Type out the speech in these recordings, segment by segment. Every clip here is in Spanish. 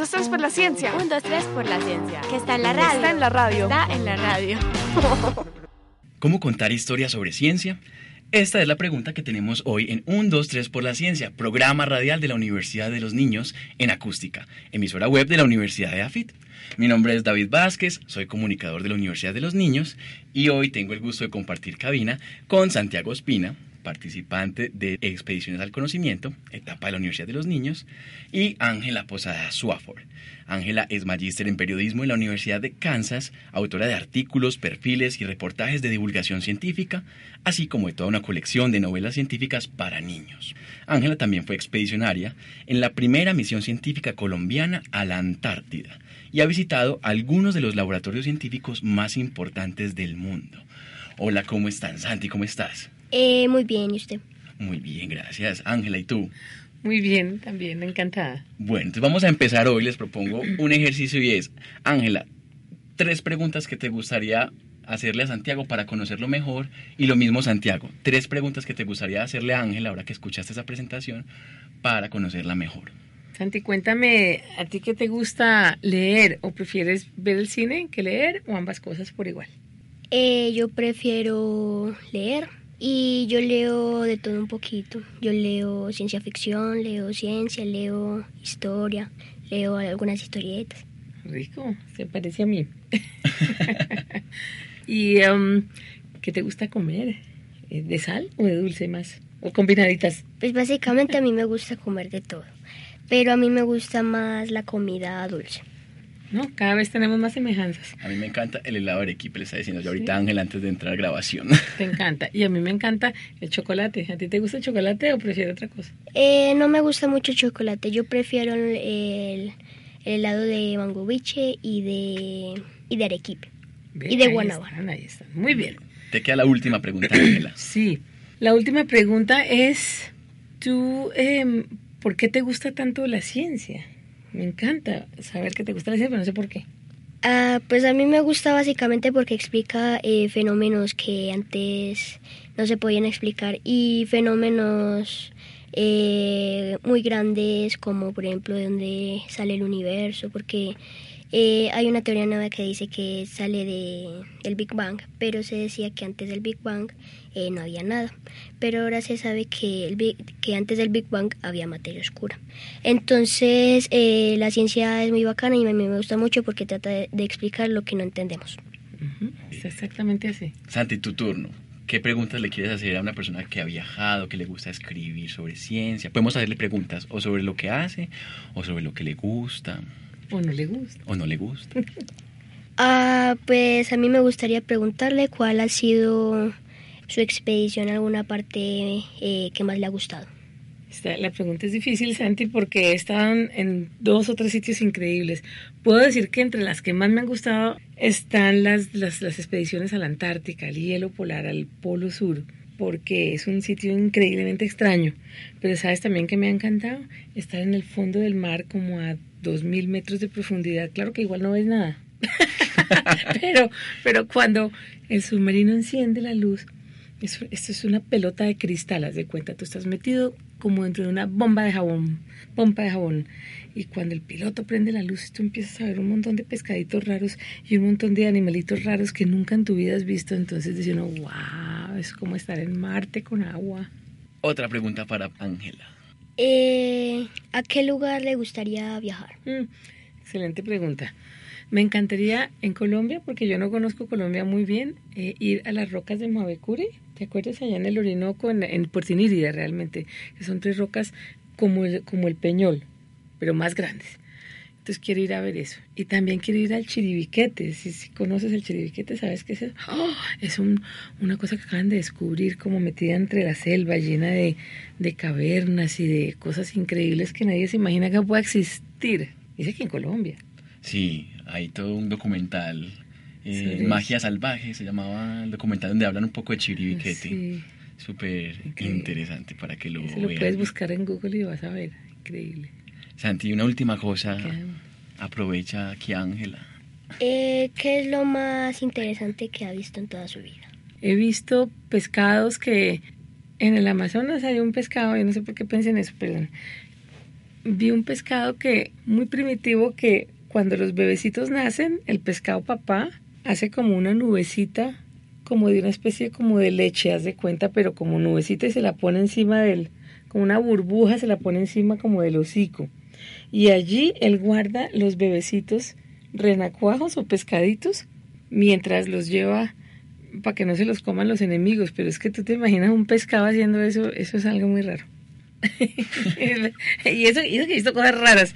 dos, tres por la ciencia. Un, dos, tres por la ciencia. Que está en la radio. Está en la radio. Está en la radio. ¿Cómo contar historias sobre ciencia? Esta es la pregunta que tenemos hoy en 1, 2, 3 por la Ciencia, programa radial de la Universidad de los Niños en acústica, emisora web de la Universidad de AFIT. Mi nombre es David Vázquez, soy comunicador de la Universidad de los Niños y hoy tengo el gusto de compartir cabina con Santiago Espina, participante de Expediciones al Conocimiento, etapa de la Universidad de los Niños, y Ángela Posada Swafford. Ángela es magíster en periodismo en la Universidad de Kansas, autora de artículos, perfiles y reportajes de divulgación científica, así como de toda una colección de novelas científicas para niños. Ángela también fue expedicionaria en la primera misión científica colombiana a la Antártida y ha visitado algunos de los laboratorios científicos más importantes del mundo. Hola, ¿cómo están? Santi, ¿cómo estás? Eh, muy bien, ¿y usted? Muy bien, gracias. Ángela, ¿y tú? Muy bien, también, encantada. Bueno, entonces vamos a empezar hoy. Les propongo un ejercicio y es, Ángela, tres preguntas que te gustaría hacerle a Santiago para conocerlo mejor y lo mismo Santiago, tres preguntas que te gustaría hacerle a Ángela ahora que escuchaste esa presentación para conocerla mejor. Santi, cuéntame, ¿a ti qué te gusta leer o prefieres ver el cine que leer o ambas cosas por igual? Eh, yo prefiero leer y yo leo de todo un poquito. Yo leo ciencia ficción, leo ciencia, leo historia, leo algunas historietas. Rico, se parece a mí. ¿Y um, qué te gusta comer? ¿Eh, ¿De sal o de dulce más? ¿O combinaditas? Pues básicamente a mí me gusta comer de todo, pero a mí me gusta más la comida dulce. No, cada vez tenemos más semejanzas. A mí me encanta el helado de arequipe, le está diciendo yo ahorita Ángel antes de entrar a grabación. Te encanta. Y a mí me encanta el chocolate. ¿A ti te gusta el chocolate o prefieres otra cosa? Eh, no me gusta mucho el chocolate. Yo prefiero el, el, helado de mango biche y de, y de arequipe. y de guanábana. Ahí están. Muy bien. Te queda la última pregunta, Ángela. sí. La última pregunta es, ¿tú eh, por qué te gusta tanto la ciencia? Me encanta saber que te gusta la ciencia, pero no sé por qué. Ah, pues a mí me gusta básicamente porque explica eh, fenómenos que antes no se podían explicar y fenómenos eh, muy grandes como por ejemplo de dónde sale el universo, porque eh, hay una teoría nueva que dice que sale de, del Big Bang, pero se decía que antes del Big Bang eh, no había nada. Pero ahora se sabe que, el que antes del Big Bang había materia oscura. Entonces, eh, la ciencia es muy bacana y a mí me gusta mucho porque trata de, explicar lo que no entendemos. Es exactamente así. Santi, tu turno. ¿Qué preguntas le quieres hacer a una persona que ha viajado, que le gusta escribir sobre ciencia? Podemos hacerle preguntas o sobre lo que hace o sobre lo que le gusta. O no le gusta. O no le gusta. ah, pues a mí me gustaría preguntarle cuál ha sido su expedición a alguna parte eh, que más le ha gustado. la pregunta es difícil, Santi, porque he estado en dos o tres sitios increíbles. Puedo decir que entre las que más me han gustado están las, las, las expediciones a la Antártica, al hielo polar, al Polo Sur, porque es un sitio increíblemente extraño. Pero sabes también que me ha encantado estar en el fondo del mar como a dos mil metros de profundidad. Claro que igual no ves nada. pero, pero cuando el submarino enciende la luz, esto es una pelota de cristal, haz de cuenta. Tú estás metido como dentro de una bomba de jabón, bomba de jabón. Y cuando el piloto prende la luz, tú empiezas a ver un montón de pescaditos raros y un montón de animalitos raros que nunca en tu vida has visto. Entonces dice uno, wow, es como estar en Marte con agua. Otra pregunta para Ángela. Eh, ¿A qué lugar le gustaría viajar? Mm, excelente pregunta. Me encantaría en Colombia, porque yo no conozco Colombia muy bien, eh, ir a las rocas de Mavecure. ¿Te acuerdas allá en el Orinoco, en, en Porcinírida realmente? Que son tres rocas como el, como el Peñol, pero más grandes. Entonces quiero ir a ver eso. Y también quiero ir al Chiribiquete. Si, si conoces el Chiribiquete, ¿sabes qué es eso? ¡Oh! Es un, una cosa que acaban de descubrir como metida entre la selva, llena de, de cavernas y de cosas increíbles que nadie se imagina que pueda existir. Dice que en Colombia. Sí, hay todo un documental, eh, Magia Salvaje, se llamaba el documental donde hablan un poco de Chiribiquete. Sí. Súper Increíble. interesante para que lo lo vean. puedes buscar en Google y vas a ver. Increíble. Santi, una última cosa. Qué- Aprovecha aquí, Ángela. Eh, ¿Qué es lo más interesante que ha visto en toda su vida? He visto pescados que en el Amazonas hay un pescado, yo no sé por qué pensé en eso, perdón. Vi un pescado que muy primitivo que cuando los bebecitos nacen, el pescado papá hace como una nubecita, como de una especie como de leche, haz de cuenta, pero como nubecita y se la pone encima del, como una burbuja se la pone encima como del hocico. Y allí él guarda los bebecitos renacuajos o pescaditos mientras los lleva para que no se los coman los enemigos, pero es que tú te imaginas un pescado haciendo eso, eso es algo muy raro. y eso, eso que he visto cosas raras.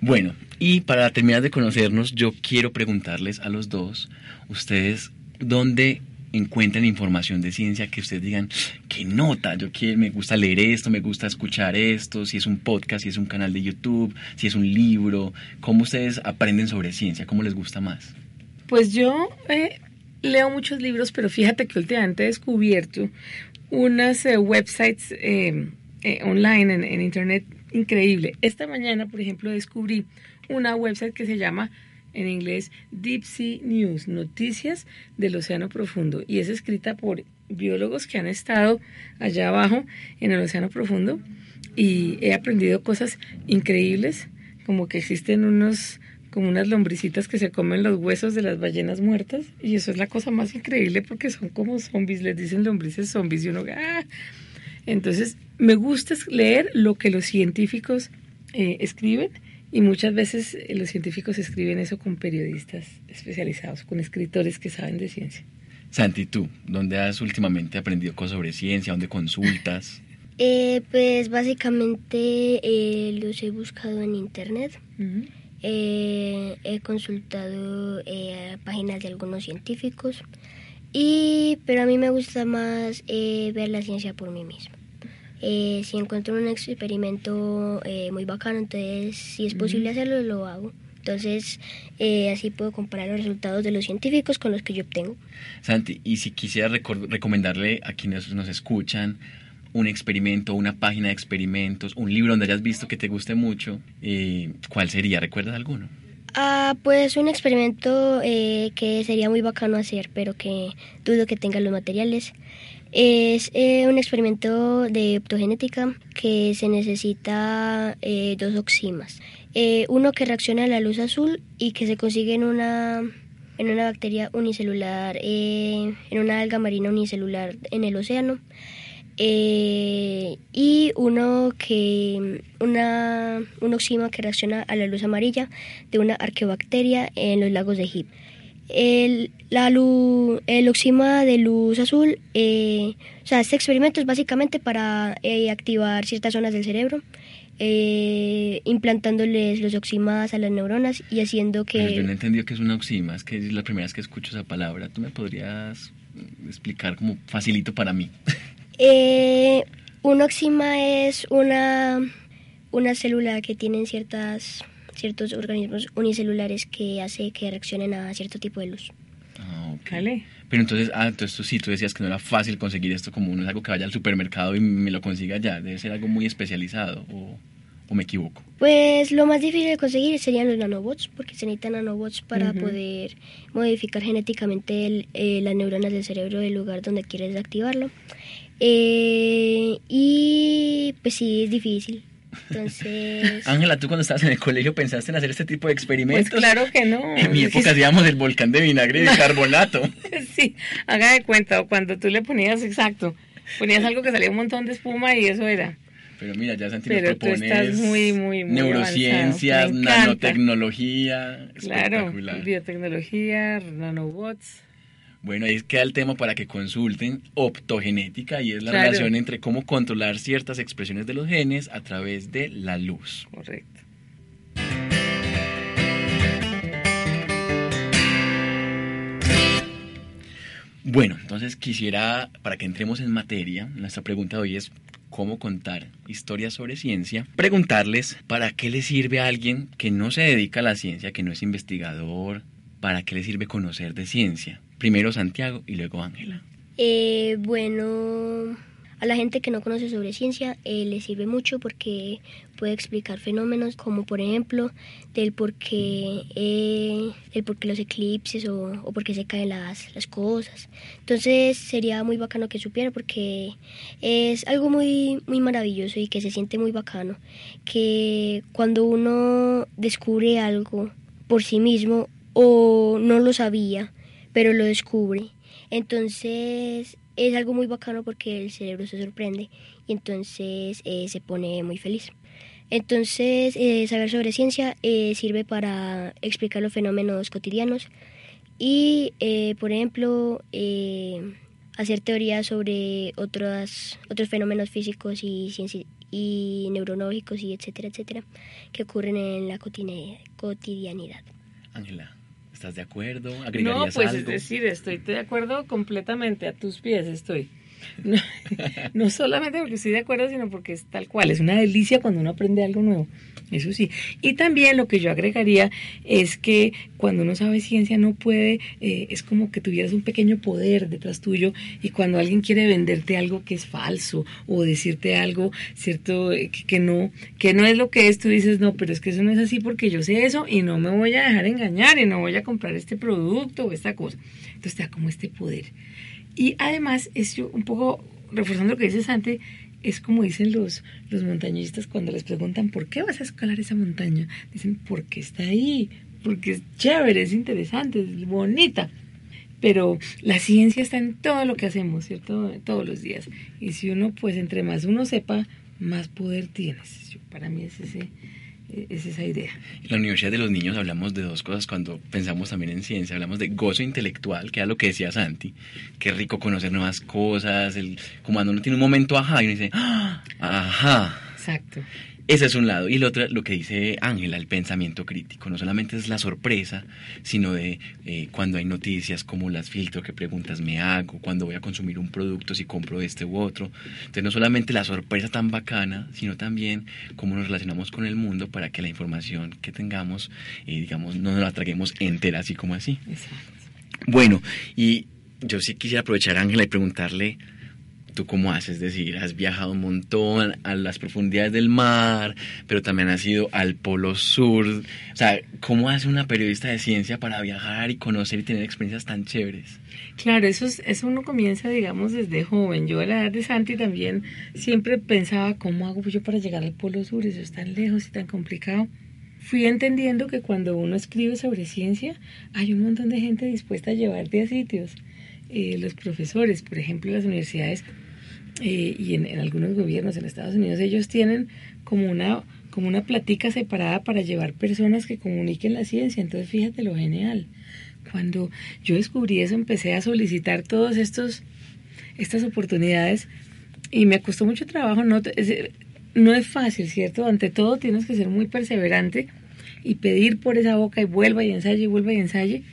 Bueno, y para terminar de conocernos, yo quiero preguntarles a los dos, ustedes, ¿dónde encuentran información de ciencia que ustedes digan, qué nota, yo quiero, me gusta leer esto, me gusta escuchar esto, si es un podcast, si es un canal de YouTube, si es un libro, ¿cómo ustedes aprenden sobre ciencia? ¿Cómo les gusta más? Pues yo eh, leo muchos libros, pero fíjate que últimamente he descubierto unas eh, websites eh, eh, online en, en internet increíble. Esta mañana, por ejemplo, descubrí una website que se llama en inglés Deep Sea News, Noticias del Océano Profundo, y es escrita por biólogos que han estado allá abajo en el Océano Profundo. Y he aprendido cosas increíbles, como que existen unos como unas lombricitas que se comen los huesos de las ballenas muertas. Y eso es la cosa más increíble porque son como zombies, les dicen lombrices zombies y uno ¡ah! entonces me gusta leer lo que los científicos eh, escriben y muchas veces eh, los científicos escriben eso con periodistas especializados, con escritores que saben de ciencia. Santi, tú, ¿dónde has últimamente aprendido cosas sobre ciencia? ¿Dónde consultas? Eh, pues básicamente eh, los he buscado en internet. Eh, he consultado eh, páginas de algunos científicos. Y, pero a mí me gusta más eh, ver la ciencia por mí misma. Eh, si encuentro un experimento eh, muy bacano, entonces si es posible hacerlo, lo hago. Entonces, eh, así puedo comparar los resultados de los científicos con los que yo obtengo. Santi, y si quisiera recomendarle a quienes nos escuchan un experimento, una página de experimentos, un libro donde hayas visto que te guste mucho, eh, ¿cuál sería? ¿Recuerdas alguno? Ah, pues un experimento eh, que sería muy bacano hacer, pero que dudo que tenga los materiales. Es eh, un experimento de optogenética que se necesita eh, dos oximas. Eh, uno que reacciona a la luz azul y que se consigue en una, en una bacteria unicelular, en una alga marina unicelular en el océano. Eh, y uno que una un oxima que reacciona a la luz amarilla de una arqueobacteria en los lagos de Hip. El, la lu- el oxima de luz azul, eh, o sea, este experimento es básicamente para eh, activar ciertas zonas del cerebro, eh, implantándoles los oximas a las neuronas y haciendo Pero yo no he que... que es una oxima, es que es la primera vez que escucho esa palabra. ¿Tú me podrías explicar como facilito para mí? Eh, un oxima es una, una célula que tiene ciertas, ciertos organismos unicelulares que hace que reaccionen a cierto tipo de luz. Ah, ok. Vale. Pero entonces, ah, entonces tú sí, tú decías que no era fácil conseguir esto como no es algo que vaya al supermercado y me lo consiga ya, debe ser algo muy especializado o, o me equivoco. Pues lo más difícil de conseguir serían los nanobots, porque se necesitan nanobots para poder modificar genéticamente el- eh, las neuronas del cerebro del lugar donde quieres activarlo. Eh, y pues sí, es difícil. Entonces... Ángela, ¿tú cuando estabas en el colegio pensaste en hacer este tipo de Pues experimentos? claro que no. En mi época hacíamos el volcán de vinagre y de carbonato. Sí, haga de cuenta, o cuando tú le ponías, exacto, ponías algo que salía un montón de espuma y eso era. Pero mira, ya Santi Pero nos tú propones estás muy, muy, muy neurociencias, nanotecnología, Claro, espectacular. biotecnología, nanobots. Bueno, ahí queda el tema para que consulten optogenética y es la relación entre cómo controlar ciertas expresiones de los genes a través de la luz. Correcto. Bueno, entonces quisiera, para que entremos en materia, nuestra pregunta de hoy es cómo contar historias sobre ciencia, preguntarles para qué le sirve a alguien que no se dedica a la ciencia, que no es investigador, para qué le sirve conocer de ciencia. Primero Santiago y luego Ángela. Eh, bueno, a la gente que no conoce sobre ciencia eh, le sirve mucho porque puede explicar fenómenos como por ejemplo del por qué, eh, el por qué los eclipses o, o por qué se caen las, las cosas. Entonces sería muy bacano que supiera porque es algo muy, muy maravilloso y que se siente muy bacano. Que cuando uno descubre algo por sí mismo o no lo sabía, pero lo descubre, entonces es algo muy bacano porque el cerebro se sorprende y entonces eh, se pone muy feliz. Entonces, eh, saber sobre ciencia eh, sirve para explicar los fenómenos cotidianos y, por ejemplo, hacer teorías sobre otros, otros fenómenos físicos y, y neurológicos y etcétera, etcétera, que ocurren en la cotidianidad. Ángela. ¿Estás de acuerdo? ¿Agregarías no, pues es decir, estoy de acuerdo completamente, a tus pies estoy. No, no, solamente porque estoy de acuerdo, sino porque es tal cual, es una delicia cuando uno aprende algo nuevo, eso sí. Y también lo que yo agregaría es que cuando uno sabe ciencia no puede, eh, es como que tuvieras un pequeño poder detrás tuyo y cuando alguien quiere venderte algo que es falso o decirte algo, cierto, eh, que, no, que no es lo que es, tú dices, no, pero es que eso no es así porque yo sé eso y no me voy a dejar engañar y no voy a comprar este producto o esta cosa. Entonces te da como este poder. Y además, es un poco reforzando lo que dices antes, es como dicen los, los montañistas cuando les preguntan por qué vas a escalar esa montaña. Dicen, porque está ahí, porque es chévere, es interesante, es bonita. Pero la ciencia está en todo lo que hacemos, ¿cierto? Todos los días. Y si uno, pues entre más uno sepa, más poder tienes. Para mí es ese, es esa idea. En la Universidad de los Niños hablamos de dos cosas cuando pensamos también en ciencia. Hablamos de gozo intelectual, que era lo que decía Santi. Qué rico conocer nuevas cosas. El, como cuando uno tiene un momento ajá y uno dice, ¡Ah! ajá. Exacto. Ese es un lado. Y el otro, lo que dice Ángela, el pensamiento crítico. No solamente es la sorpresa, sino de eh, cuando hay noticias, como las filtro, qué preguntas me hago, cuando voy a consumir un producto, si compro este u otro. Entonces, no solamente la sorpresa tan bacana, sino también cómo nos relacionamos con el mundo para que la información que tengamos, eh, digamos, no nos la traguemos entera, así como así. Exacto. Bueno, y yo sí quisiera aprovechar, Ángela, y preguntarle ¿Tú cómo haces? Es decir, has viajado un montón a las profundidades del mar, pero también has ido al Polo Sur. O sea, ¿cómo hace una periodista de ciencia para viajar y conocer y tener experiencias tan chéveres? Claro, eso, es, eso uno comienza, digamos, desde joven. Yo a la edad de Santi también siempre pensaba, ¿cómo hago yo para llegar al Polo Sur? Eso es tan lejos y tan complicado. Fui entendiendo que cuando uno escribe sobre ciencia, hay un montón de gente dispuesta a llevarte a sitios. Eh, los profesores, por ejemplo, las universidades eh, y en, algunos gobiernos en Estados Unidos ellos tienen como una como una platica separada para llevar personas que comuniquen la ciencia. Entonces, fíjate lo genial. Cuando yo descubrí eso, empecé a solicitar todos estos estas oportunidades y me costó mucho trabajo. No es, no es fácil, ¿cierto? Ante todo tienes que ser muy perseverante y pedir por esa boca y vuelva y ensaye y vuelva y ensaye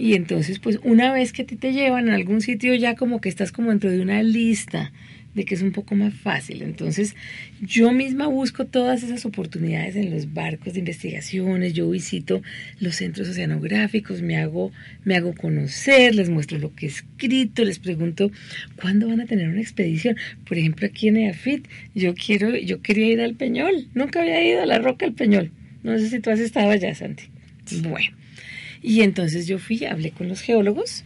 y entonces, pues una vez que a ti te llevan a algún sitio, ya como que estás como dentro de una lista de que es un poco más fácil. Entonces, yo misma busco todas esas oportunidades en los barcos de investigaciones, yo visito los centros oceanográficos, me hago, me hago conocer, les muestro lo que he escrito, les pregunto cuándo van a tener una expedición. Por ejemplo, aquí en EAFIT, yo quiero, yo quería ir al Peñol, nunca había ido a la Roca del Peñol. No sé si tú has estado allá, Santi. Bueno, y entonces yo fui, hablé con los geólogos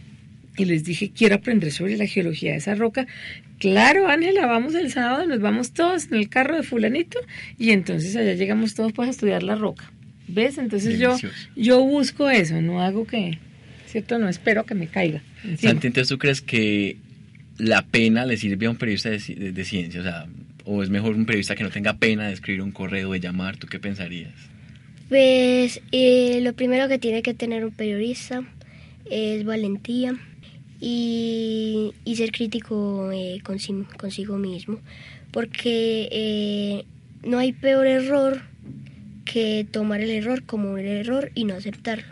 y les dije, quiero aprender sobre la geología de esa roca. Claro, Ángela, vamos el sábado, nos vamos todos en el carro de fulanito y entonces allá llegamos todos pues a estudiar la roca. ¿Ves? Entonces yo, yo busco eso, no hago que, ¿cierto? No espero que me caiga. Santi, entonces tú crees que la pena le sirve a un periodista de, de ciencia, o sea, o es mejor un periodista que no tenga pena de escribir un correo, de llamar, ¿tú qué pensarías? Pues eh, lo primero que tiene que tener un periodista es valentía y, ser crítico eh, consigo, mismo, porque eh, no hay peor error que tomar el error como un error y no aceptarlo.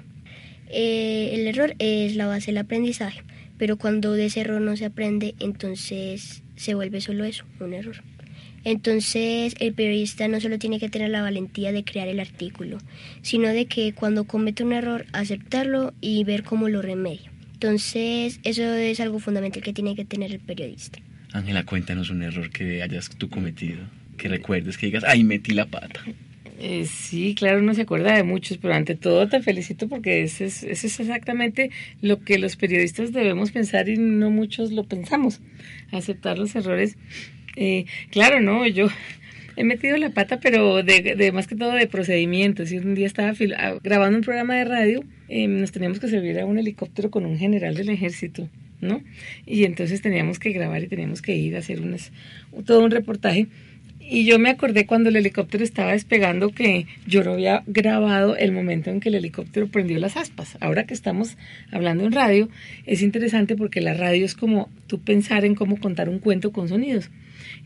el error es la base del aprendizaje, pero cuando de ese error no se aprende, entonces se vuelve solo eso, un error. Entonces el periodista no solo tiene que tener la valentía de crear el artículo, sino de que cuando comete un error, aceptarlo y ver cómo lo remedia. Entonces eso es algo fundamental que tiene que tener el periodista. Ángela, cuéntanos un error que hayas tú cometido, que recuerdes, que digas, ay, metí la pata. Eh, sí, claro, uno se acuerda de muchos, pero ante todo te felicito porque ese es, es exactamente lo que los periodistas debemos pensar y no muchos lo pensamos, aceptar los errores. Eh, claro, no, yo he metido la pata, pero de, más que todo de procedimientos. Y un día estaba ah, grabando un programa de radio, eh, nos teníamos que servir a un helicóptero con un general del ejército. ¿no? Y entonces teníamos que grabar y teníamos que ir a hacer unas, todo un reportaje. Y yo me acordé cuando el helicóptero estaba despegando que yo no había grabado el momento en que el helicóptero prendió las aspas. Ahora que estamos hablando en radio, es interesante porque la radio es como tú pensar en cómo contar un cuento con sonidos.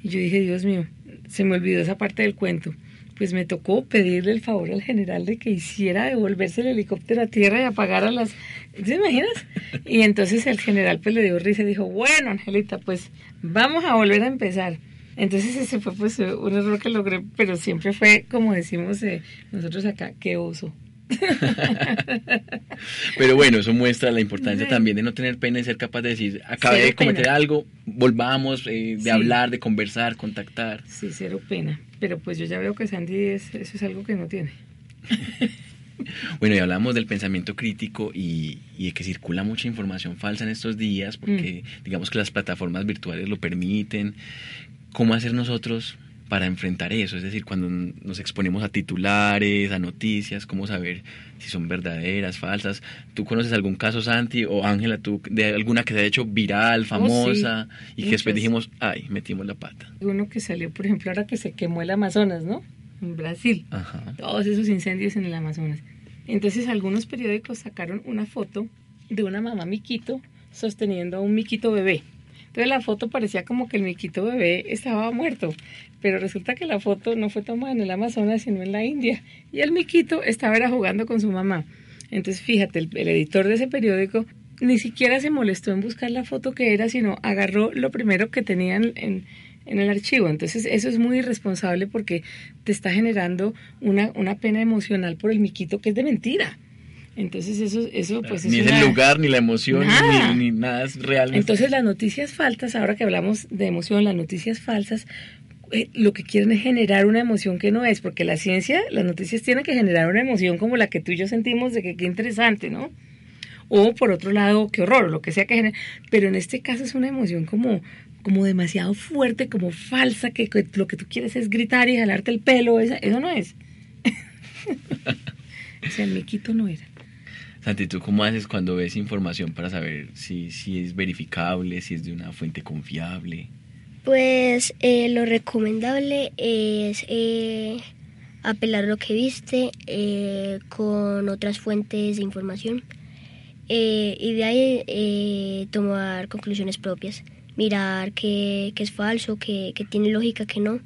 Y yo dije, Dios mío, se me olvidó esa parte del cuento pues me tocó pedirle el favor al general de que hiciera devolverse el helicóptero a tierra y apagara las... ¿Te imaginas? Y entonces el general pues le dio risa y dijo, bueno, Angelita, pues vamos a volver a empezar. Entonces ese fue pues un error que logré, pero siempre fue, como decimos eh, nosotros acá, qué oso. Pero bueno, eso muestra la importancia también de no tener pena y ser capaz de decir, acabé de cometer algo, volvamos, eh, de hablar, de conversar, contactar. Sí, cero pena. Pero pues yo ya veo que Sandy eso es algo que no tiene. Bueno, y hablamos del pensamiento crítico y, de que circula mucha información falsa en estos días, porque mm. digamos que las plataformas virtuales lo permiten. ¿Cómo hacer nosotros para enfrentar eso? Es decir, cuando nos exponemos a titulares, a noticias, ¿cómo saber si son verdaderas, falsas? ¿Tú conoces algún caso, Santi, o Ángela, tú, de alguna que se ha hecho viral, oh, famosa, y que después dijimos, ay, metimos la pata? Uno que salió, por ejemplo, ahora que se quemó el Amazonas, ¿no? En Brasil. Todos esos incendios en el Amazonas. Entonces algunos periódicos sacaron una foto de una mamá miquito sosteniendo a un miquito bebé. Entonces la foto parecía como que el miquito bebé estaba muerto, pero resulta que la foto no fue tomada en el Amazonas, sino en la India. Y el miquito estaba era jugando con su mamá. Entonces fíjate, el, editor de ese periódico ni siquiera se molestó en buscar la foto que era, sino agarró lo primero que tenían en, en el archivo. Entonces eso es muy irresponsable porque te está generando una, una pena emocional por el miquito que es de mentira. Entonces eso, eso pues ni es, el lugar, ni la emoción, Ni, nada es real. Entonces las noticias falsas, ahora que hablamos de emoción, las noticias falsas eh, lo que quieren es generar una emoción que no es, porque la ciencia, las noticias tienen que generar una emoción como la que tú y yo sentimos de que qué interesante, ¿no? O por otro lado, qué horror, lo que sea que genere. Pero en este caso es una emoción como, como demasiado fuerte, como falsa, que, lo que tú quieres es gritar y jalarte el pelo, eso, eso no es. o sea, el miquito no era. Santi, ¿tú cómo haces cuando ves información para saber si, si es verificable, si es de una fuente confiable? Pues eh, lo recomendable es eh, apelar lo que viste eh, con otras fuentes de información y de ahí tomar conclusiones propias, mirar qué, es falso, qué, tiene lógica, qué no.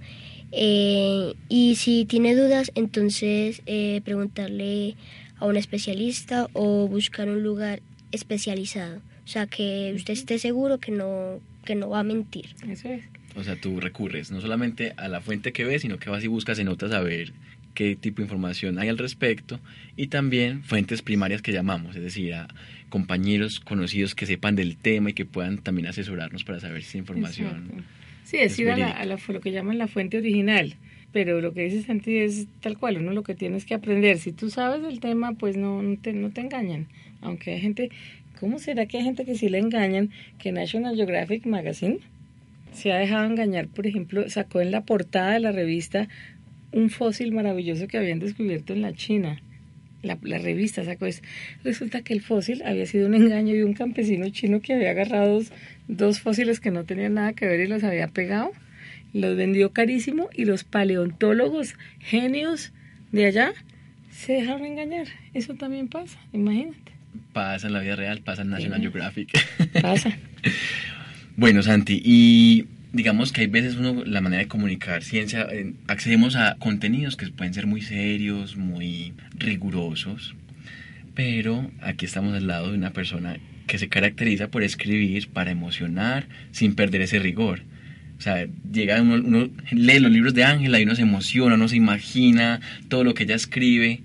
y si tiene dudas, entonces preguntarle a un especialista o buscar un lugar especializado. O sea, que usted esté seguro que no, que no va a mentir. Eso es. O sea, tú recurres no solamente a la fuente que ves, sino que vas y buscas en otras a ver qué tipo de información hay al respecto y también fuentes primarias que llamamos, es decir, a compañeros conocidos que sepan del tema y que puedan también asesorarnos para saber si esa información. Sí, es, ir a, la, lo que llaman la fuente original pero lo que dice Santi es tal cual, uno lo que tienes que aprender. Si tú sabes del tema, pues no, no, te, no te engañan. Aunque hay gente, ¿cómo será que hay gente que sí le engañan? Que National Geographic Magazine se ha dejado engañar, por ejemplo, sacó en la portada de la revista un fósil maravilloso que habían descubierto en la China. La, revista sacó eso. Resulta que el fósil había sido un engaño de un campesino chino que había agarrado dos fósiles que no tenían nada que ver y los había pegado los vendió carísimo y los paleontólogos genios de allá se dejaron engañar. Eso también pasa, imagínate. Pasa en la vida real, pasa en National Geographic. Pasa. bueno, Santi, y digamos que hay veces uno, la manera de comunicar ciencia, eh, accedemos a contenidos que pueden ser muy serios, muy rigurosos, pero aquí estamos al lado de una persona que se caracteriza por escribir para emocionar sin perder ese rigor. O sea, llega uno, uno lee los libros de Ángela y uno se emociona, uno se imagina todo lo que ella escribe.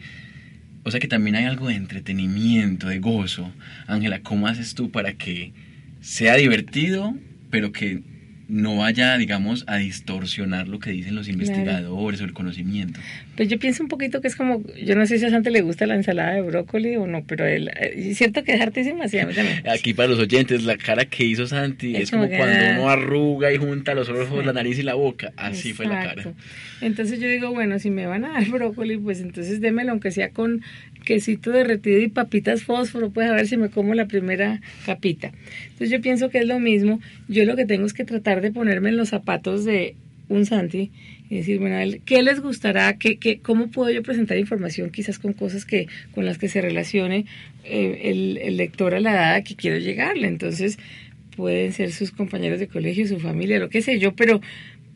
O sea que también hay algo de entretenimiento, de gozo. Ángela, ¿cómo haces tú para que sea divertido, pero que no vaya, digamos, a distorsionar lo que dicen los investigadores o el conocimiento. Pues yo pienso un poquito que es como, yo no sé si a Santi le gusta la ensalada de brócoli o no, pero él, eh, es cierto que es hartísima, sí, a mí también. Aquí para los oyentes, la cara que hizo Santi es, como, cuando uno arruga y junta los ojos, la nariz y la boca, así fue la cara. Entonces yo digo, bueno, si me van a dar brócoli, pues entonces démelo aunque sea con quesito derretido y papitas fósforo, pues a ver si me como la primera capita. Entonces yo pienso que es lo mismo, yo lo que tengo es que tratar de ponerme en los zapatos de un Santi y decir, bueno, ¿qué les gustará? ¿Qué, qué, ¿Cómo puedo yo presentar información quizás con cosas que con las que se relacione eh, el, el, lector a la edad que quiero llegarle? Entonces pueden ser sus compañeros de colegio, su familia, lo que sé yo, pero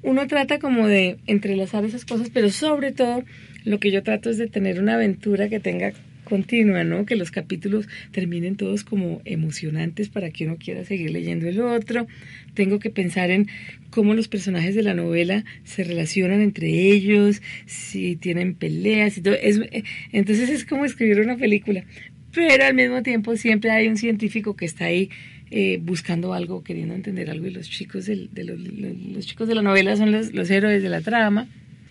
uno trata como de entrelazar esas cosas, pero sobre todo lo que yo trato es de tener una aventura que tenga continua, ¿no? Que los capítulos terminen todos como emocionantes para que uno quiera seguir leyendo el otro. Tengo que pensar en cómo los personajes de la novela se relacionan entre ellos, si tienen peleas todo. Es, entonces es como escribir una película. Pero al mismo tiempo siempre hay un científico que está ahí eh, buscando algo, queriendo entender algo, y los chicos, de los, los, chicos de la novela son los, los héroes de la trama.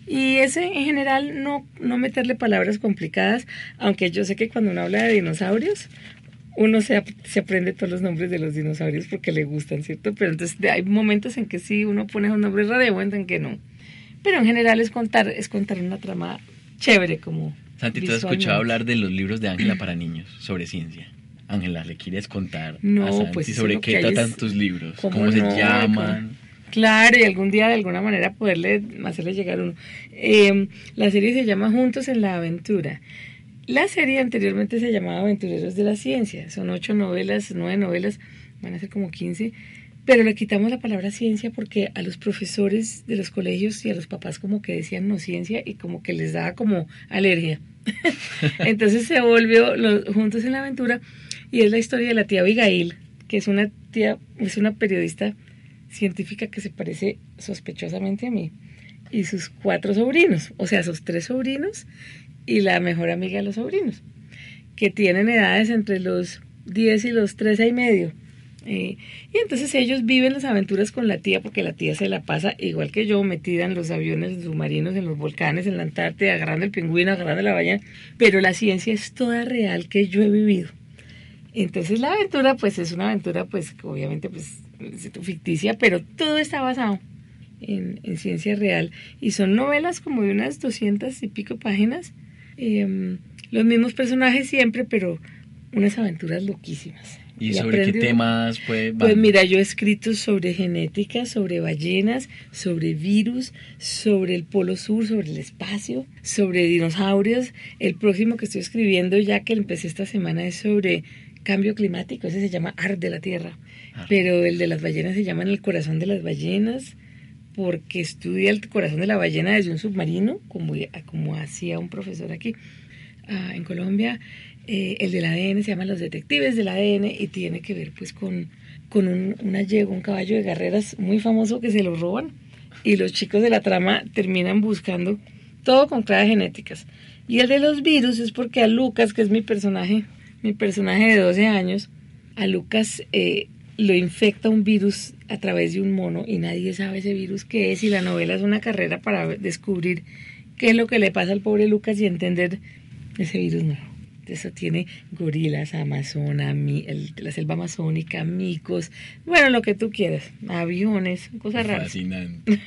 Y ese en general no, no meterle palabras complicadas, aunque yo sé que cuando uno habla de dinosaurios, uno se, se, aprende todos los nombres de los dinosaurios porque le gustan, ¿cierto? Pero entonces hay momentos en que sí uno pone un nombre raro y en que no. Pero en general es contar, es contar una trama chévere como... Santi, ¿tú has escuchado hablar de los libros de Ángela para niños sobre ciencia? Ángela, ¿le quieres contar no, a Santi pues sobre qué tratan tus libros? ¿Cómo, se llaman? Claro, y algún día de alguna manera poderle hacerle llegar uno. Eh, la serie se llama Juntos en la Aventura. La serie anteriormente se llamaba Aventureros de la Ciencia. Son ocho novelas, nueve novelas, van a ser como quince. Pero le quitamos la palabra ciencia porque a los profesores de los colegios y a los papás como que decían no ciencia y como que les daba como alergia. Entonces se volvió los, Juntos en la Aventura y es la historia de la tía Abigail, que es una tía, es una periodista científica que se parece sospechosamente a mí, y sus cuatro sobrinos, o sea, sus tres sobrinos y la mejor amiga de los sobrinos, que tienen edades entre los 10 y los 13 y medio. Eh, y entonces ellos viven las aventuras con la tía porque la tía se la pasa igual que yo, metida en los aviones submarinos, en los volcanes, en la Antártida, agarrando el pingüino, agarrando la ballena, pero la ciencia es toda real que yo he vivido. Entonces la aventura pues es una aventura pues obviamente pues ficticia, pero todo está basado en, ciencia real. Y son novelas como de unas doscientas y pico páginas. Em, los mismos personajes siempre, pero unas aventuras loquísimas. ¿Y, sobre qué temas pues, pues mira, yo he escrito sobre genética, sobre ballenas, sobre virus, sobre el polo sur, sobre el espacio, sobre dinosaurios. El próximo que estoy escribiendo, ya que empecé esta semana, es sobre cambio climático. Ese se llama Art de la Tierra. Pero el de las ballenas se llama el corazón de las ballenas porque estudia el corazón de la ballena desde un submarino, como, como hacía un profesor aquí ah, en Colombia. Eh, el del ADN se llama Los Detectives del ADN y tiene que ver pues con, con un, una yegua, un caballo de guerreras muy famoso que se lo roban y los chicos de la trama terminan buscando todo con claves genéticas. Y el de los virus es porque a Lucas, que es mi personaje, mi personaje de 12 años, a Lucas eh, lo infecta un virus a través de un mono y nadie sabe ese virus qué es y la novela es una carrera para descubrir qué es lo que le pasa al pobre Lucas y entender ese virus nuevo. Eso tiene gorilas, amazona, la selva amazónica, micos, bueno, lo que tú quieras, aviones, cosas raras. Fascinante.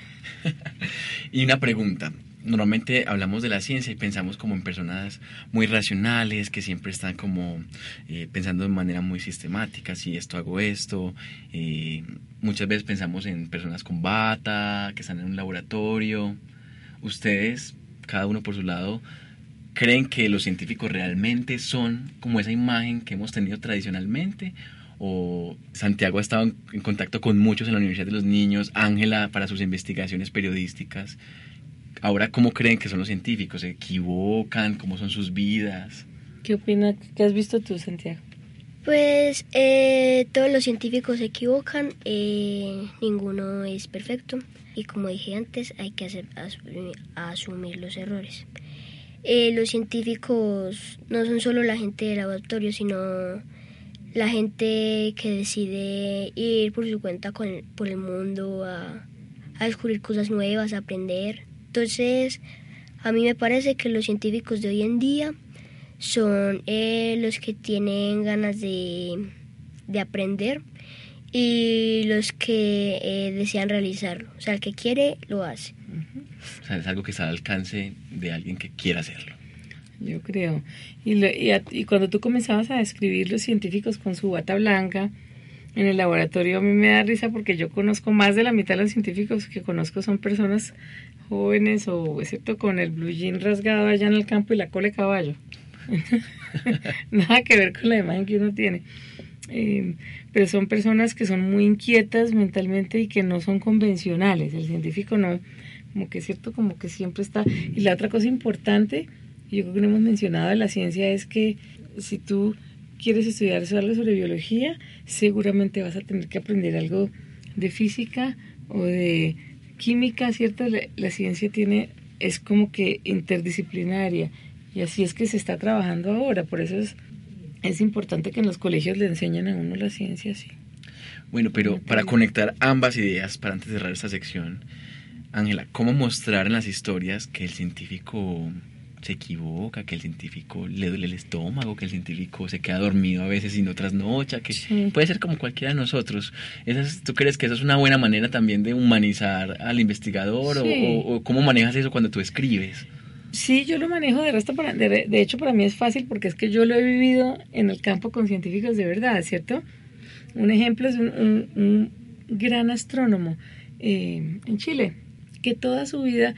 y una pregunta, normalmente hablamos de la ciencia y pensamos como en personas muy racionales, que siempre están como eh, pensando de manera muy sistemática, si esto hago esto. Eh, muchas veces pensamos en personas con bata, que están en un laboratorio. Ustedes, cada uno por su lado, creen que los científicos realmente son como esa imagen que hemos tenido tradicionalmente o Santiago ha estado en contacto con muchos en la Universidad de los Niños, Ángela para sus investigaciones periodísticas. Ahora, ¿cómo creen que son los científicos? ¿Se equivocan? ¿Cómo son sus vidas? ¿Qué opinas? ¿Qué has visto tú, Santiago? Pues eh, todos los científicos se equivocan, eh, ninguno es perfecto y como dije antes hay que hacer, asumir los errores. Eh, los científicos no son solo la gente del laboratorio, sino la gente que decide ir por su cuenta con, por el mundo a, a descubrir cosas nuevas, a aprender. Entonces, a mí me parece que los científicos de hoy en día son eh, los que tienen ganas de, aprender y los que eh, desean realizarlo. O sea, el que quiere, lo hace. O sea, es algo que está al alcance de alguien que quiera hacerlo. Yo creo. Y, y, cuando tú comenzabas a describir los científicos con su bata blanca en el laboratorio, a mí me da risa porque yo conozco más de la mitad de los científicos que conozco son personas jóvenes o excepto con el blue jean rasgado allá en el campo y la cola de caballo. Nada que ver con la imagen que uno tiene. Eh, pero son personas que son muy inquietas mentalmente y que no son convencionales. El científico no, como que es cierto, como que siempre está. Y la otra cosa importante, yo creo que no hemos mencionado de la ciencia, es que si tú quieres estudiar algo sobre biología, seguramente vas a tener que aprender algo de física o de química, ¿cierto? la ciencia tiene, es como que interdisciplinaria y así es que se está trabajando ahora, por eso es, es importante que en los colegios le enseñen a uno la ciencia así. Bueno, pero para conectar ambas ideas, para antes de cerrar esta sección, Ángela, ¿cómo mostrar en las historias que el científico se equivoca, que el científico le duele el estómago, que el científico se queda dormido a veces y no trasnocha, que puede ser como cualquiera de nosotros. ¿Tú crees que eso es una buena manera también de humanizar al investigador o, cómo manejas eso cuando tú escribes? Sí, yo lo manejo de resto, para, de, hecho para mí es fácil porque es que yo lo he vivido en el campo con científicos de verdad, ¿cierto? Un ejemplo es un, gran astrónomo eh, en Chile que toda su vida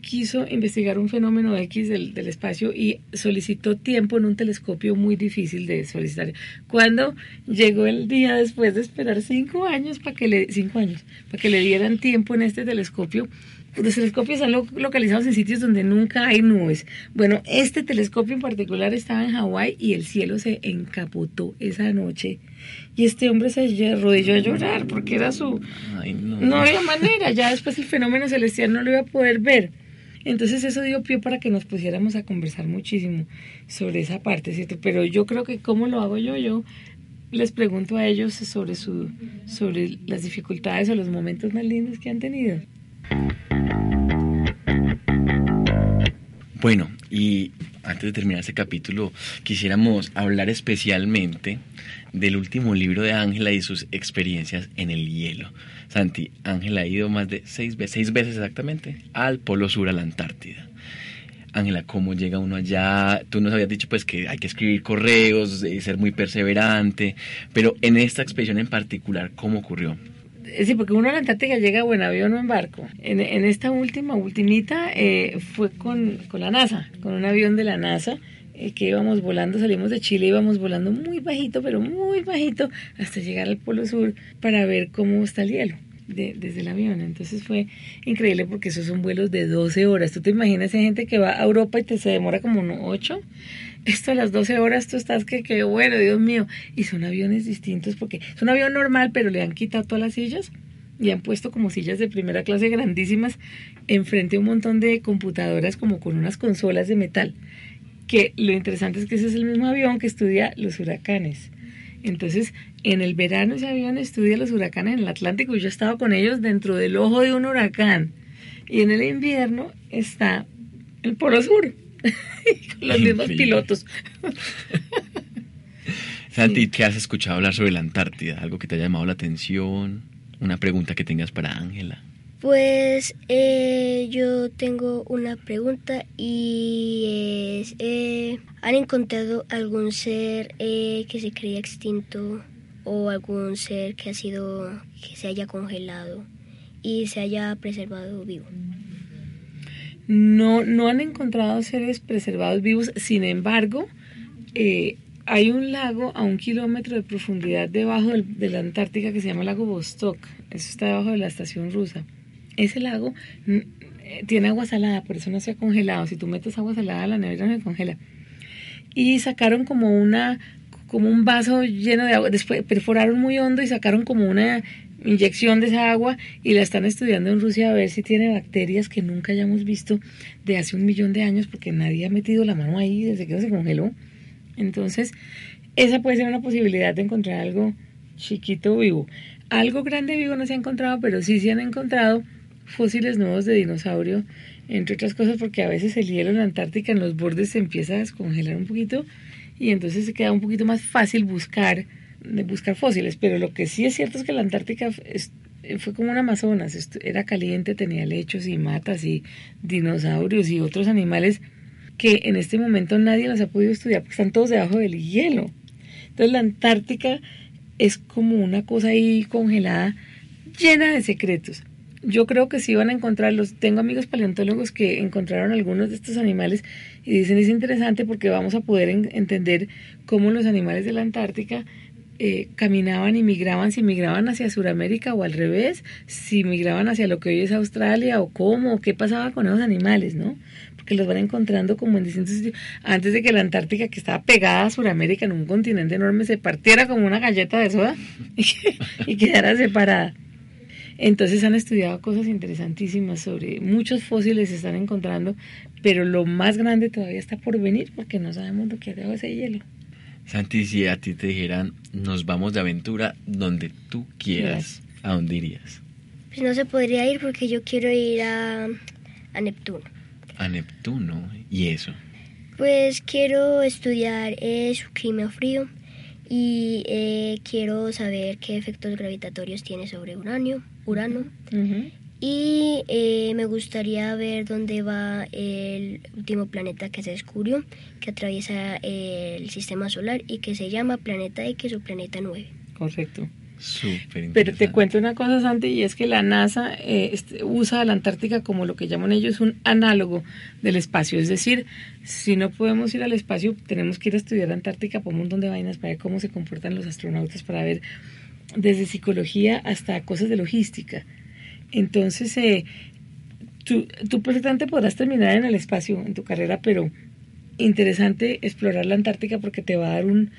quiso investigar un fenómeno X del, del, espacio y solicitó tiempo en un telescopio muy difícil de solicitar. Cuando llegó el día después de esperar cinco años para que le cinco años para que le dieran tiempo en este telescopio, los telescopios están localizados en sitios donde nunca hay nubes. Bueno, este telescopio en particular estaba en Hawái y el cielo se encapotó esa noche. Y este hombre se arrodilló a llorar porque era su... no. no había manera, ya después el fenómeno celestial no lo iba a poder ver. Entonces eso dio pie para que nos pusiéramos a conversar muchísimo sobre esa parte, ¿cierto? Pero yo creo que cómo lo hago yo, yo les pregunto a ellos sobre, su, sobre las dificultades o los momentos más lindos que han tenido. Bueno, y antes de terminar este capítulo, quisiéramos hablar especialmente del último libro de Ángela y sus experiencias en el hielo. Santi, Ángela ha ido más de seis veces, seis veces exactamente, al Polo Sur, a la Antártida. Ángela, ¿cómo llega uno allá? Tú nos habías dicho pues que hay que escribir correos, y ser muy perseverante, pero en esta expedición en particular, ¿cómo ocurrió? Sí, porque uno a la Antártica llega en avión o en barco. En, esta última, ultimita, eh, fue con, la NASA, con un avión de la NASA eh, que íbamos volando, salimos de Chile, íbamos volando muy bajito, pero muy bajito, hasta llegar al Polo Sur para ver cómo está el hielo. desde el avión. Entonces fue increíble porque esos son vuelos de 12 horas. ¿Tú te imaginas hay gente que va a Europa y te se demora como 8? esto a las 12 horas tú estás que, que bueno, Dios mío. Y son aviones distintos porque es un avión normal, pero le han quitado todas las sillas y han puesto como sillas de primera clase grandísimas enfrente a un montón de computadoras como con unas consolas de metal. Que lo interesante es que ese es el mismo avión que estudia los huracanes. Entonces, en el verano ese avión estudia los huracanes en el Atlántico y yo he estado con ellos dentro del ojo de un huracán. Y en el invierno está el Polo Sur. con los mismos pilotos. Santi, ¿qué has escuchado hablar sobre la Antártida? ¿Algo que te haya llamado la atención? ¿Una pregunta que tengas para Ángela? Pues eh, yo tengo una pregunta y es, eh, ¿han encontrado algún ser eh, que se creía extinto o algún ser que ha sido, que se haya congelado y se haya preservado vivo? No, no han encontrado seres preservados vivos, sin embargo, eh, hay un lago a un kilómetro de profundidad debajo de la Antártica que se llama lago Vostok. Eso está debajo de la estación rusa. Ese lago mm, eh, tiene agua salada, por eso no se ha congelado. Si tú metes agua salada, la nevera no se congela. Y sacaron como una como un vaso lleno de agua. Después perforaron muy hondo y sacaron como una inyección de esa agua y la están estudiando en Rusia a ver si tiene bacterias que nunca hayamos visto de hace un millón de años porque nadie ha metido la mano ahí desde que se congeló. Entonces, esa puede ser una posibilidad de encontrar algo chiquito vivo. Algo grande vivo no se ha encontrado, pero sí se han encontrado fósiles nuevos de dinosaurio, entre otras cosas porque a veces el hielo en la Antártica en los bordes se empieza a descongelar un poquito y entonces se queda un poquito más fácil buscar buscar fósiles, pero lo que sí es cierto es que la Antártica fue como un Amazonas, era caliente, tenía lechos y matas y dinosaurios y otros animales que en este momento nadie los ha podido estudiar porque están todos debajo del hielo. Entonces la Antártica es como una cosa ahí congelada llena de secretos. Yo creo que sí van a encontrarlos. Tengo amigos paleontólogos que encontraron algunos de estos animales y dicen es interesante porque vamos a poder entender cómo los animales de la Antártica eh, caminaban y migraban, si migraban hacia Sudamérica o al revés, si migraban hacia lo que hoy es Australia o cómo, o qué pasaba con esos animales, ¿no? Porque los van encontrando como en distintos sitios. Antes de que la Antártica, que estaba pegada a Sudamérica en un continente enorme, se partiera como una galleta de soda y, quedara separada. Entonces han estudiado cosas interesantísimas sobre muchos fósiles se están encontrando, pero lo más grande todavía está por venir porque no sabemos lo que ha ese hielo. Santi, si a ti te dijeran, nos vamos de aventura donde tú quieras, ¿a dónde irías? Pues no se podría ir porque yo quiero ir a, Neptuno. ¿A Neptuno? ¿Y eso? Pues quiero estudiar eh, su clima frío y eh, quiero saber qué efectos gravitatorios tiene sobre Uranio, Urano y eh, me gustaría ver dónde va el último planeta que se descubrió, que atraviesa el sistema solar y que se llama Planeta X o Planeta 9. Correcto. Pero te cuento una cosa, Santi, y es que la NASA eh, este, usa la Antártica como lo que llaman ellos un análogo del espacio. Es decir, si no podemos ir al espacio, tenemos que ir a estudiar la Antártica por un montón de vainas para ver cómo se comportan los astronautas, para ver desde psicología hasta cosas de logística. Entonces, eh, tú, tú perfectamente podrás terminar en el espacio en tu carrera, pero interesante explorar la Antártica porque te va a dar un,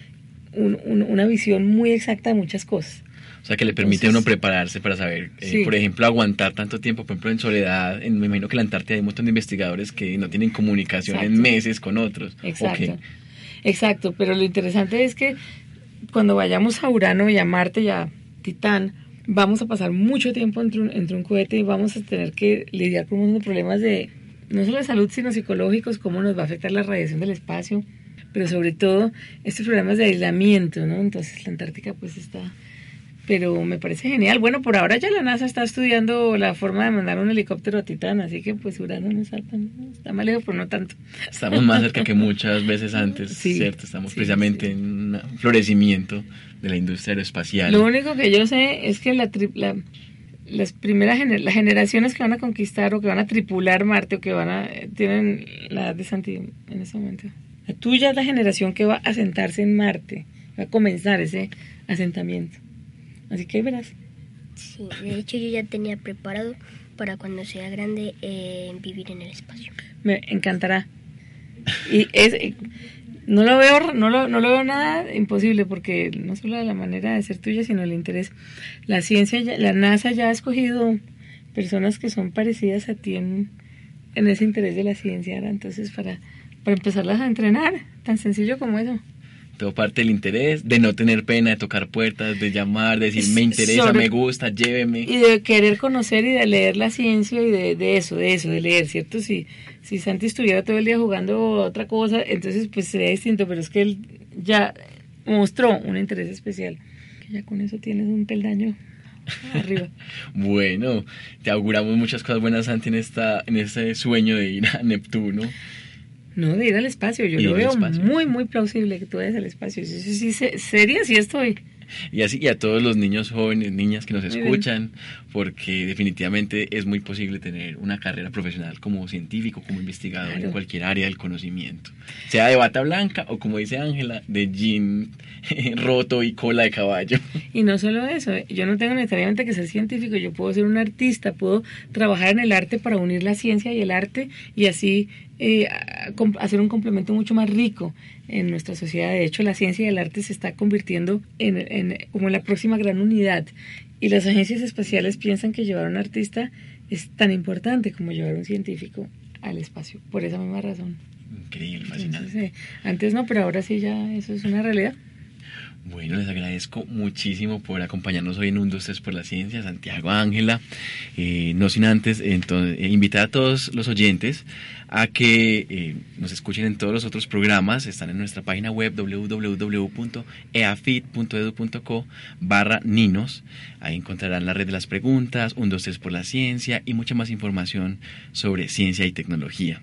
una visión muy exacta de muchas cosas. O sea, que le permite a uno prepararse para saber, eh, por ejemplo, aguantar tanto tiempo, por ejemplo, en soledad. En, me imagino que en la Antártida hay un montón de investigadores que no tienen comunicación en meses con otros. Exacto. Exacto, pero lo interesante es que cuando vayamos a Urano y a Marte y a Titán, vamos a pasar mucho tiempo entre un, entre un cohete y vamos a tener que lidiar con unos problemas de, no solo de salud, sino psicológicos, cómo nos va a afectar la radiación del espacio, pero sobre todo estos problemas de aislamiento, ¿no? Entonces la Antártica pues está... Pero me parece genial. Bueno, por ahora ya la NASA está estudiando la forma de mandar un helicóptero a Titán, así que pues Urano no está, está más lejos, pero no tanto. Estamos más cerca que muchas veces antes, ¿cierto? Estamos precisamente en un florecimiento de la industria aeroespacial. Lo único que yo sé es que la, las primeras las generaciones que van a conquistar o que van a tripular Marte o que van a tienen la edad de Santi en ese momento. La tuya es la generación que va a asentarse en Marte, va a comenzar ese asentamiento. Así que verás. Sí, de hecho yo ya tenía preparado para cuando sea grande eh, vivir en el espacio. Me encantará. Y es no lo veo, no lo, no lo veo nada imposible porque no solo la manera de ser tuya, sino el interés. La ciencia, la NASA ya ha escogido personas que son parecidas a ti en, ese interés de la ciencia, entonces para, para empezarlas a entrenar, tan sencillo como eso. Todo parte del interés, de no tener pena, de tocar puertas, de llamar, de decir me interesa, me gusta, lléveme. Y de querer conocer y de leer la ciencia y de, de eso, de eso, de leer, ¿cierto? Si, si Santi estuviera todo el día jugando otra cosa, entonces pues sería distinto, pero es que él ya mostró un interés especial. Ya con eso tienes un peldaño arriba. bueno, te auguramos muchas cosas buenas, Santi, en, esta, en este sueño de ir a Neptuno. No, de ir al espacio. Yo lo veo muy, muy plausible que tú vayas al espacio. Sí, sí, sí, seria sí estoy y así y a todos los niños jóvenes, niñas que nos escuchan, porque definitivamente es muy posible tener una carrera profesional como científico, como investigador en cualquier área del conocimiento, sea de bata blanca o como dice Ángela, de jean roto y cola de caballo. Y no solo eso, yo no tengo necesariamente que ser científico, yo puedo ser un artista, puedo trabajar en el arte para unir la ciencia y el arte y así eh, hacer un complemento mucho más rico en nuestra sociedad. De hecho, la ciencia y el arte se está convirtiendo en, en como la próxima gran unidad y las agencias espaciales piensan que llevar a un artista es tan importante como llevar a un científico al espacio, por esa misma razón. Increíble, fascinante. Eh, antes no, pero ahora sí ya eso es una realidad. Bueno, les agradezco muchísimo por acompañarnos hoy en tres por la ciencia, Santiago Ángela. Eh, no sin antes eh, invitar a todos los oyentes a que eh, nos escuchen en todos los otros programas. Están en nuestra página web www.eafit.edu.co barra ninos. Ahí encontrarán la red de las preguntas, Un, dos, tres por la ciencia y mucha más información sobre ciencia y tecnología.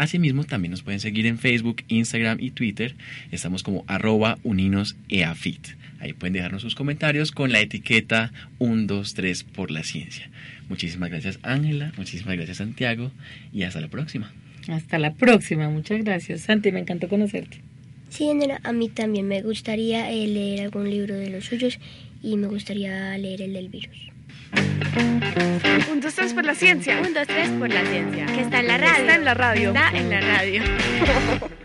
Asimismo, también nos pueden seguir en Facebook, Instagram y Twitter. Estamos como arroba uninoseafit. Ahí pueden dejarnos sus comentarios con la etiqueta 123 por la ciencia. Muchísimas gracias Ángela, muchísimas gracias Santiago y hasta la próxima. Hasta la próxima, muchas gracias Santi, me encantó conocerte. Sí, a mí también me gustaría eh, leer algún libro de los suyos y me gustaría leer el del virus. Un, dos, tres por la ciencia. Un, dos, tres por la ciencia. Que está en la radio. Está en la radio. Está en la radio.